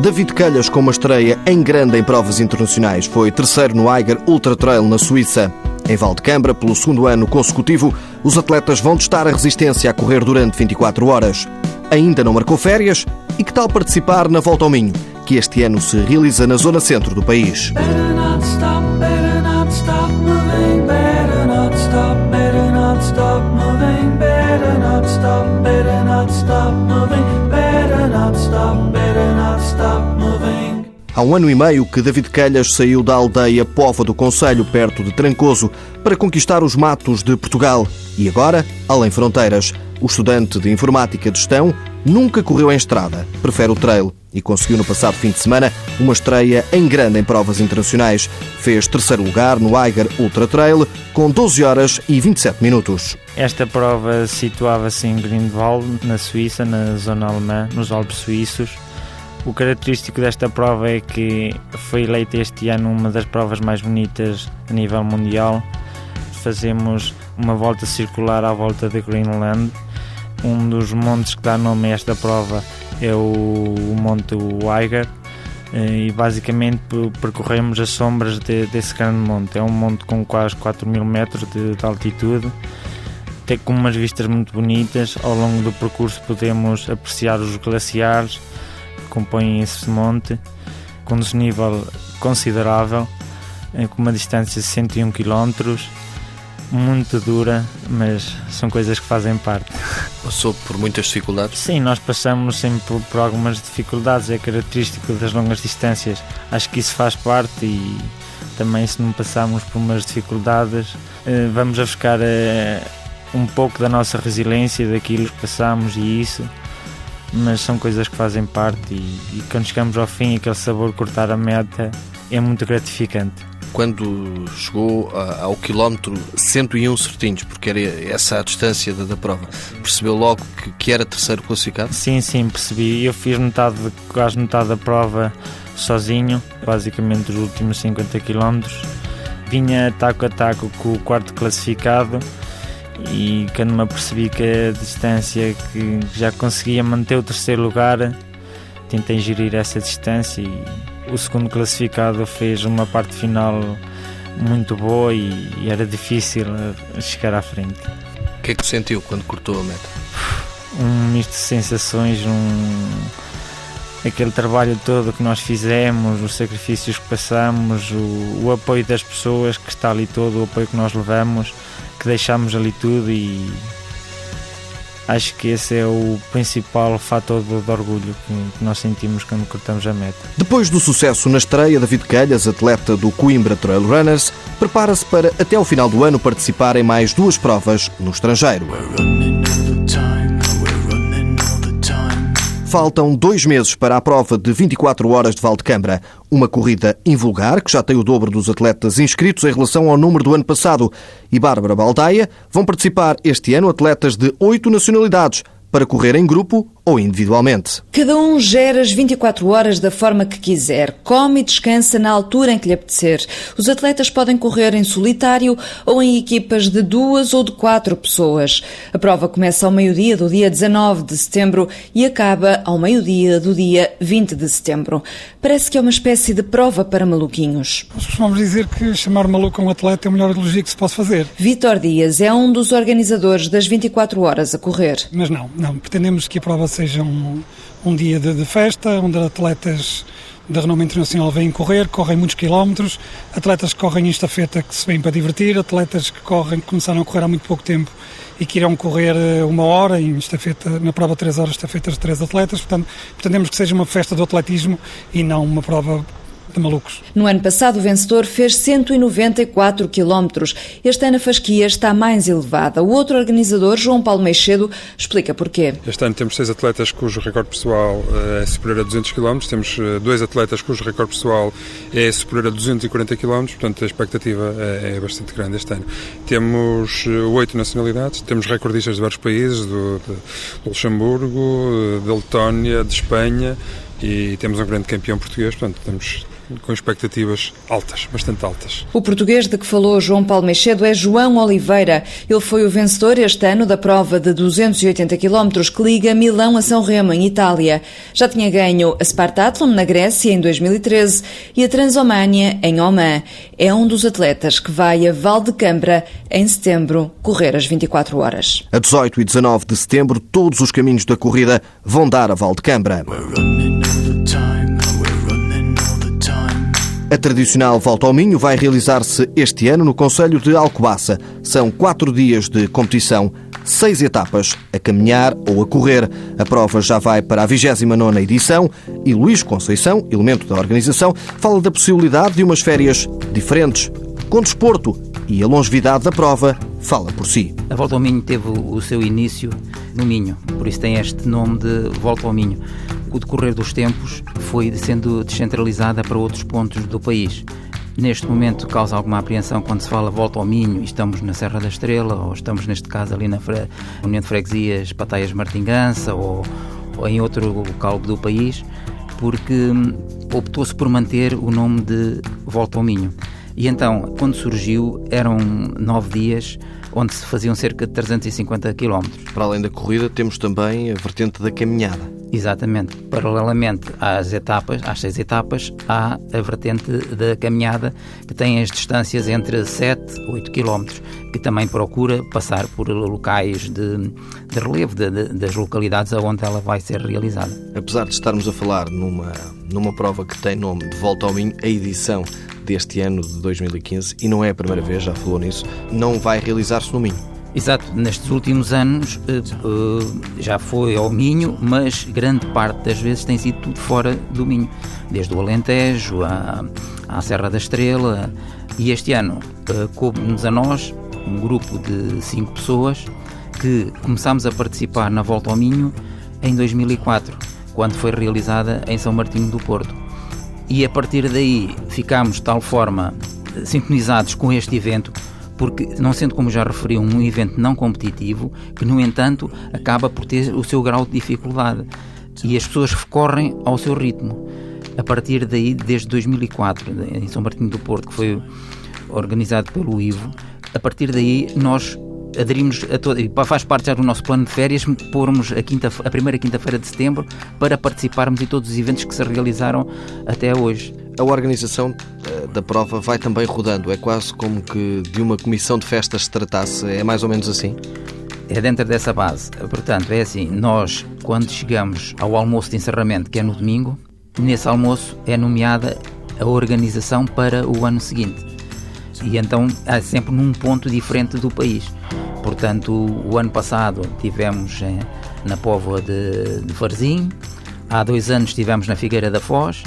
David Calhas com uma estreia em grande em provas internacionais. Foi terceiro no Eiger Ultra Trail na Suíça. Em Valdecambra, pelo segundo ano consecutivo, os atletas vão testar a resistência a correr durante 24 horas. Ainda não marcou férias? E que tal participar na Volta ao Minho, que este ano se realiza na zona centro do país? Há um ano e meio que David Calhas saiu da aldeia Pova do Conselho, perto de Trancoso, para conquistar os matos de Portugal. E agora, além fronteiras, o estudante de Informática de Gestão nunca correu em estrada, prefere o trail e conseguiu no passado fim de semana uma estreia em grande em provas internacionais. Fez terceiro lugar no Eiger Ultra Trail com 12 horas e 27 minutos. Esta prova situava-se em Grindwald, na Suíça, na zona alemã, nos Alpes suíços. O característico desta prova é que foi eleita este ano uma das provas mais bonitas a nível mundial. Fazemos uma volta circular à volta de Greenland. Um dos montes que dá nome a esta prova é o, Monte Weiger eh, e basicamente percorremos as sombras de, desse grande monte. É um monte com quase 4 mil metros de, de altitude tem umas vistas muito bonitas. Ao longo do percurso podemos apreciar os glaciares, compõem esse monte com um desnível considerável, com uma distância de 101 km, muito dura, mas são coisas que fazem parte. Passou por muitas dificuldades? Sim, nós passamos sempre por, por algumas dificuldades, é característico das longas distâncias. Acho que isso faz parte e também se não passarmos por umas dificuldades, eh, vamos a buscar eh, um pouco da nossa resiliência, daquilo que passamos e isso mas são coisas que fazem parte e, e quando chegamos ao fim aquele sabor de cortar a meta é muito gratificante. Quando chegou ao quilómetro 101 certinhos, porque era essa a distância da, da prova, percebeu logo que, que, era terceiro classificado? Sim, sim, percebi. Eu fiz metade, quase metade da prova sozinho, basicamente os últimos 50 quilómetros. Vinha taco a taco com o quarto classificado e quando me apercebi que a distância que já conseguia manter o terceiro lugar, tentei gerir essa distância e o segundo classificado fez uma parte final muito boa e, e era difícil chegar à frente. O que é que sentiu quando cortou a meta? Um misto de sensações, um aquele trabalho todo que nós fizemos, os sacrifícios que passamos, o, o apoio das pessoas que está ali todo, o apoio que nós levamos que deixámos ali tudo e acho que esse é o principal fator de, de orgulho que, que, nós sentimos quando cortamos a meta. Depois do sucesso na estreia, David Calhas, atleta do Coimbra Trail Runners, prepara-se para até ao final do ano participar em mais duas provas no estrangeiro. Faltam dois meses para a prova de 24 horas de Valdecambra. Uma corrida invulgar, que já tem o dobro dos atletas inscritos em relação ao número do ano passado. E Bárbara Baldaia vão participar este ano atletas de oito nacionalidades para correr em grupo ou individualmente. Cada um gera as 24 horas da forma que quiser, come e descansa na altura em que lhe apetecer. Os atletas podem correr em solitário ou em equipas de duas ou de quatro pessoas. A prova começa ao meio-dia do dia 19 de setembro e acaba ao meio-dia do dia 20 de setembro. Parece que é uma espécie de prova para maluquinhos. Nós costumamos dizer que chamar maluco a um atleta é a melhor elogio que se pode fazer. Vítor Dias é um dos organizadores das 24 horas a correr. Mas não, não. Pretendemos que a prova seja um, um dia de, de festa, onde atletas da renome internacional vêm correr, correm muitos quilómetros, atletas que correm em estafeta que se vêm para divertir, atletas que correm, que começaram a correr há muito pouco tempo e que irão correr eh, uma hora em estafeta, na prova de três horas, estafetas de três atletas, portanto, pretendemos que seja uma festa do atletismo e não uma prova de malucos. No ano passado, o vencedor fez 194 quilómetros. Este ano a fasquia está mais elevada. O outro organizador, João Paulo Meixedo, explica porquê. Este ano temos seis atletas cujo recorde pessoal eh, é superior a 200 km, temos eh, dois atletas cujo recorde pessoal é superior a 240 km, portanto a expectativa é, é bastante grande este ano. Temos eh, oito nacionalidades, temos recordistas de vários países, do, do Luxemburgo, da Letónia, de Espanha, e temos um grande campeão português, portanto temos com expectativas altas, bastante altas. O português de que falou João Paulo Meixedo é João Oliveira. Ele foi o vencedor este ano da prova de 280 km que liga Milão a São Remo, em Itália. Já tinha ganho a Spartathlon na Grécia em 2013 e a Transomânia em Oman. É um dos atletas que vai a Valdecambra em setembro correr as 24 horas. A 18 e 19 de setembro, todos os caminhos da corrida vão dar a Valdecambra. A tradicional Volta ao Minho vai realizar-se este ano no Conselho de Alcobaça. São quatro dias de competição, seis etapas a caminhar ou a correr. A prova já vai para a 29ª edição e Luís Conceição, elemento da organização, fala da possibilidade de umas férias diferentes, com desporto e a longevidade da prova fala por si. A Volta ao Minho teve o seu início no Minho, por isso tem este nome de Volta ao Minho. O decorrer dos tempos foi sendo descentralizada para outros pontos do país. Neste momento causa alguma apreensão quando se fala volta ao Minho e estamos na Serra da Estrela, ou estamos neste caso ali na Fre... União de Freguesias Pataias Martingança, ou, ou em outro local do país, porque hum, optou-se por manter o nome de Volta ao Minho. E então, quando surgiu, eram nove dias onde se faziam cerca de 350 km. Para além da corrida, temos também a vertente da caminhada. Exatamente. Paralelamente às etapas, às seis etapas, há a vertente da caminhada que tem as distâncias entre 7 e 8 km, que também procura passar por locais de, de relevo de, de, das localidades onde ela vai ser realizada. Apesar de estarmos a falar numa, numa prova que tem nome de Volta ao Minho, a edição deste ano de 2015, e não é a primeira vez, já falou nisso, não vai realizar-se no Minho. Exato, nestes últimos anos eh, eh, já foi ao Minho, mas grande parte das vezes tem sido tudo fora do Minho, desde o Alentejo à, à Serra da Estrela. E este ano eh, coube-nos a nós, um grupo de cinco pessoas, que começámos a participar na Volta ao Minho em 2004, quando foi realizada em São Martinho do Porto. E a partir daí ficámos de tal forma sintonizados com este evento porque, não sendo como já referi, um evento não competitivo, que, no entanto, acaba por ter o seu grau de dificuldade e as pessoas recorrem ao seu ritmo. A partir daí, desde 2004, em São Martinho do Porto, que foi organizado pelo Ivo, a partir daí nós aderimos a todo, e faz parte já do nosso plano de férias, pormos a, quinta, a primeira quinta-feira de setembro para participarmos em todos os eventos que se realizaram até hoje. A organização eh, da prova vai também rodando, é quase como que de uma comissão de festas se tratasse, é mais ou menos assim? É dentro dessa base. Portanto, é assim, nós, quando chegamos ao almoço de encerramento, que é no domingo, nesse almoço é nomeada a organização para o ano seguinte. E então é sempre num ponto diferente do país. Portanto, o ano passado tivemos eh, na Póvoa de, de Varzim, há dois anos estivemos na Figueira da Foz,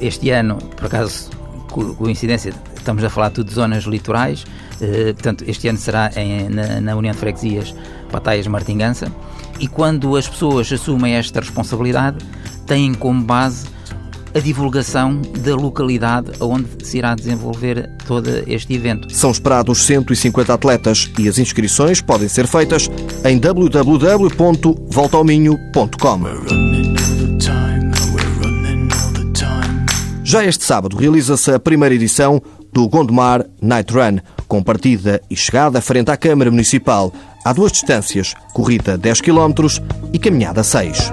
este ano, por acaso, coincidência, estamos a falar tudo de zonas litorais, eh, portanto, este ano será em, na, na, União de Freguesias Pataias Martingança, e quando as pessoas assumem esta responsabilidade, têm como base a divulgação da localidade onde se irá desenvolver todo este evento. São esperados 150 atletas e as inscrições podem ser feitas em www.voltaominho.com. Já este sábado realiza-se a primeira edição do Gondomar Night Run, com partida e chegada frente à Câmara Municipal. Há duas distâncias, corrida 10 km e caminhada 6.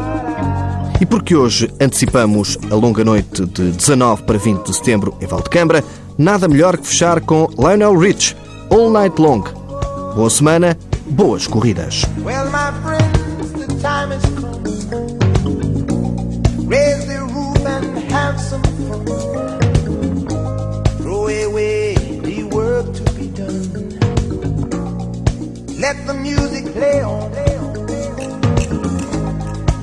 E porque hoje antecipamos a longa noite de 19 para 20 de setembro em Valdecambra, nada melhor que fechar com Lionel Rich, All Night Long. Boa semana, boas corridas. Well. Let the music play on.